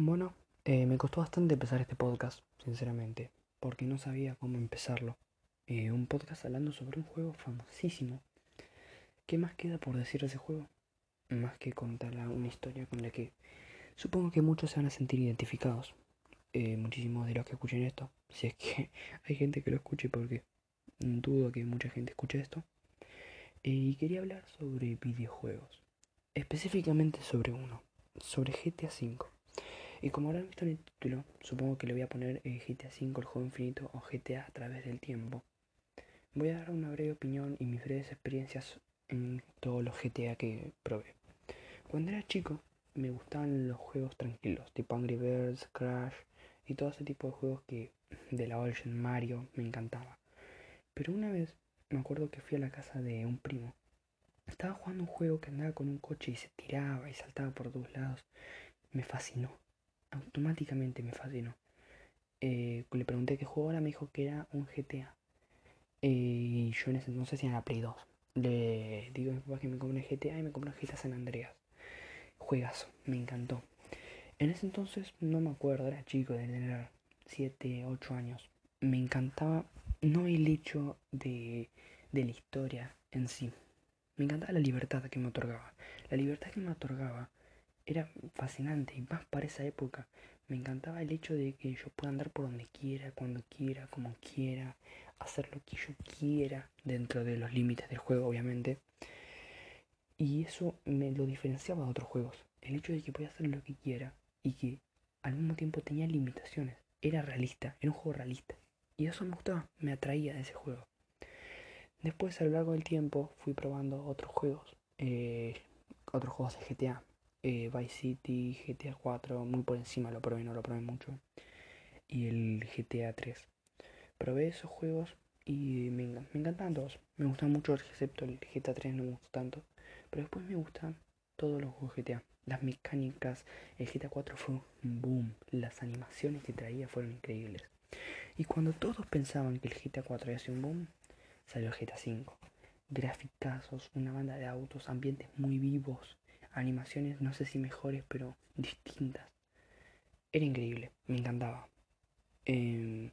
Bueno, eh, me costó bastante empezar este podcast, sinceramente, porque no sabía cómo empezarlo. Eh, un podcast hablando sobre un juego famosísimo. ¿Qué más queda por decir de ese juego? Más que contar una historia con la que supongo que muchos se van a sentir identificados. Eh, muchísimos de los que escuchen esto, si es que hay gente que lo escuche porque dudo que mucha gente escuche esto. y quería hablar sobre videojuegos, específicamente sobre uno, sobre GTA V. Y como habrán visto en el título, supongo que le voy a poner eh, GTA V, el juego infinito o GTA a través del tiempo. Voy a dar una breve opinión y mis breves experiencias en todos los GTA que probé. Cuando era chico, me gustaban los juegos tranquilos, tipo Angry Birds, Crash y todo ese tipo de juegos que de la Origin Mario me encantaba. Pero una vez me acuerdo que fui a la casa de un primo. Estaba jugando un juego que andaba con un coche y se tiraba y saltaba por todos lados. Me fascinó automáticamente me fascinó. Eh, le pregunté qué juego era, me dijo que era un GTA. Eh, y yo en ese entonces era Play 2. Le digo a mi papá que me compré GTA y me compré GTA San Andreas. Juegazo, me encantó. En ese entonces no me acuerdo, era chico, de tener 7, 8 años. Me encantaba no el hecho de, de la historia en sí. Me encantaba la libertad que me otorgaba. La libertad que me otorgaba era fascinante y más para esa época. Me encantaba el hecho de que yo pueda andar por donde quiera, cuando quiera, como quiera, hacer lo que yo quiera, dentro de los límites del juego, obviamente. Y eso me lo diferenciaba de otros juegos. El hecho de que podía hacer lo que quiera y que al mismo tiempo tenía limitaciones. Era realista, era un juego realista. Y eso me gustaba, me atraía de ese juego. Después a lo largo del tiempo fui probando otros juegos, eh, otros juegos de GTA. Eh, Vice City, GTA 4, muy por encima lo probé, no lo probé mucho. Y el GTA 3. Probé esos juegos y me, encantan todos. Me gustan mucho, excepto el GTA 3 no me gustó tanto. Pero después me gustan todos los juegos GTA. Las mecánicas, el GTA 4 fue un boom. Las animaciones que traía fueron increíbles. Y cuando todos pensaban que el GTA 4 había sido un boom, salió el GTA 5. Graficazos, una banda de autos, ambientes muy vivos, animaciones, no sé si mejores, pero distintas. Era increíble, me encantaba. Em,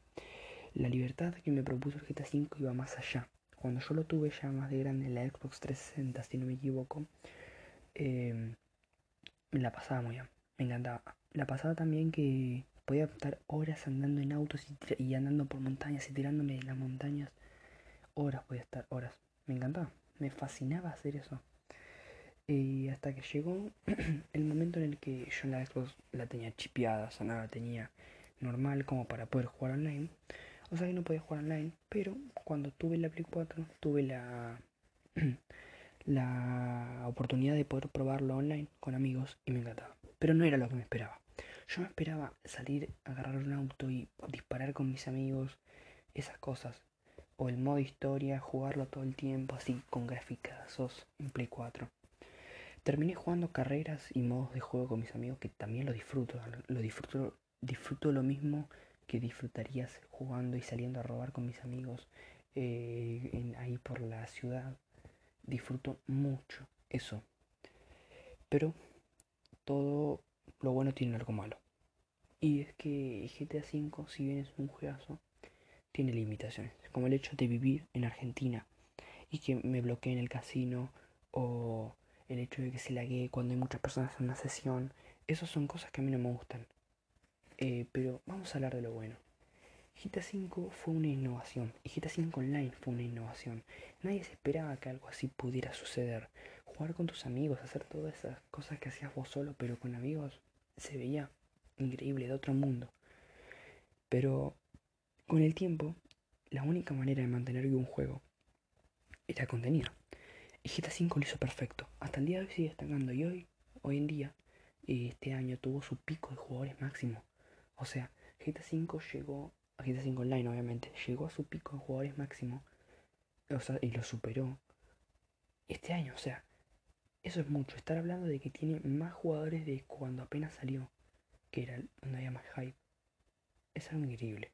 la libertad que me propuso el GTA V iba más allá. Cuando yo lo tuve ya más de grande en la Xbox 360, si no me equivoco, me la pasaba muy bien, me encantaba. La pasaba también que podía estar horas andando en autos y, y andando por montañas y tirándome de las montañas. Horas podía estar, horas. Me encantaba, me fascinaba hacer eso. Y hasta que llegó el momento en el que yo en la Xbox la tenía chipeada, o sea, nada, la tenía normal como para poder jugar online. O sea que no podía jugar online, pero cuando tuve la Play 4 tuve la, la oportunidad de poder probarlo online con amigos y me encantaba. Pero no era lo que me esperaba. Yo me esperaba salir, agarrar un auto y disparar con mis amigos, esas cosas. O el modo historia, jugarlo todo el tiempo así con graficazos en Play 4. Terminé jugando carreras y modos de juego con mis amigos que también lo disfruto. Lo disfruto, disfruto lo mismo que disfrutarías jugando y saliendo a robar con mis amigos eh, ahí por la ciudad. Disfruto mucho eso. Pero todo lo bueno tiene algo malo. Y es que GTA V, si bien es un juegazo, tiene limitaciones. Como el hecho de vivir en Argentina y que me bloqueen el casino o el hecho de que se lague cuando hay muchas personas en una sesión, esas son cosas que a mí no me gustan. Eh, pero vamos a hablar de lo bueno. GTA V fue una innovación y GTA V Online fue una innovación. Nadie se esperaba que algo así pudiera suceder. Jugar con tus amigos, hacer todas esas cosas que hacías vos solo, pero con amigos, se veía increíble, de otro mundo. Pero con el tiempo, la única manera de mantener un juego era contenido. Y GTA V lo hizo perfecto. Hasta el día de hoy sigue destacando. Y hoy, hoy en día, este año tuvo su pico de jugadores máximo. O sea, GTA V llegó, GTA V Online obviamente, llegó a su pico de jugadores máximo. O sea, y lo superó. Este año, o sea, eso es mucho. Estar hablando de que tiene más jugadores de cuando apenas salió. Que era donde había más hype. Es algo increíble.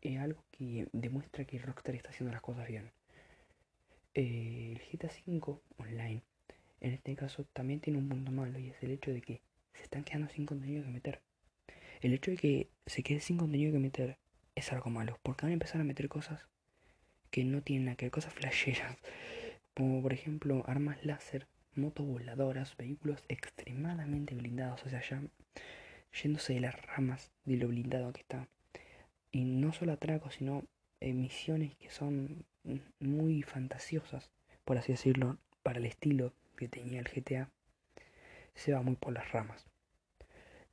Es algo que demuestra que Rockstar está haciendo las cosas bien. Eh, el GTA V online, en este caso, también tiene un punto malo y es el hecho de que se están quedando sin contenido que meter. El hecho de que se quede sin contenido que meter es algo malo, porque van a empezar a meter cosas que no tienen nada que ver, cosas flasheras, como por ejemplo armas láser, motos voladoras, vehículos extremadamente blindados, o sea, ya yéndose de las ramas de lo blindado que está. Y no solo atracos, sino misiones que son muy fantasiosas, por así decirlo, para el estilo que tenía el GTA, se va muy por las ramas.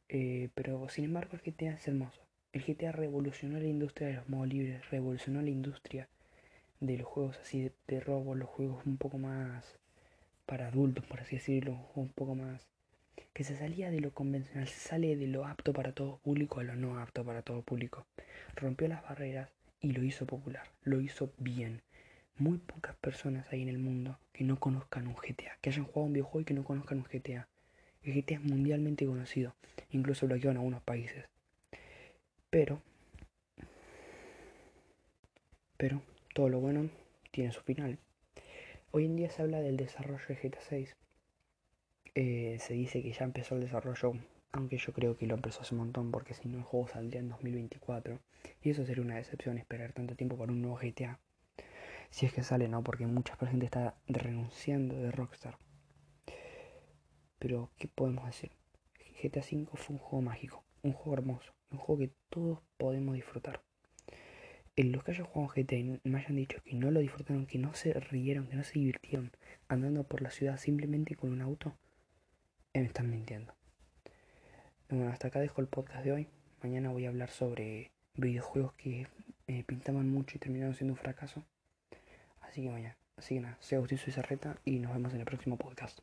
Eh, pero sin embargo el GTA es hermoso. El GTA revolucionó la industria de los modos libres, revolucionó la industria de los juegos así de, de robo, los juegos un poco más para adultos, por así decirlo, un poco más que se salía de lo convencional, se sale de lo apto para todo público a lo no apto para todo público. Rompió las barreras y lo hizo popular, lo hizo bien. Muy pocas personas hay en el mundo que no conozcan un GTA, que hayan jugado un videojuego y que no conozcan un GTA. El GTA es mundialmente conocido, incluso bloqueado en algunos países. Pero, pero, todo lo bueno tiene su final. Hoy en día se habla del desarrollo de GTA 6. Eh, se dice que ya empezó el desarrollo, aunque yo creo que lo empezó hace un montón, porque si no el juego saldría en 2024. Y eso sería una decepción esperar tanto tiempo para un nuevo GTA. Si es que sale, ¿no? Porque mucha gente está renunciando de Rockstar. Pero, ¿qué podemos decir? GTA V fue un juego mágico, un juego hermoso, un juego que todos podemos disfrutar. En los que hayan jugado GTA y me hayan dicho que no lo disfrutaron, que no se rieron, que no se divirtieron andando por la ciudad simplemente con un auto, me están mintiendo. Bueno, hasta acá dejo el podcast de hoy. Mañana voy a hablar sobre videojuegos que me pintaban mucho y terminaron siendo un fracaso. Así que mañana. Así que nada, soy Agustín Suizarreta y nos vemos en el próximo podcast.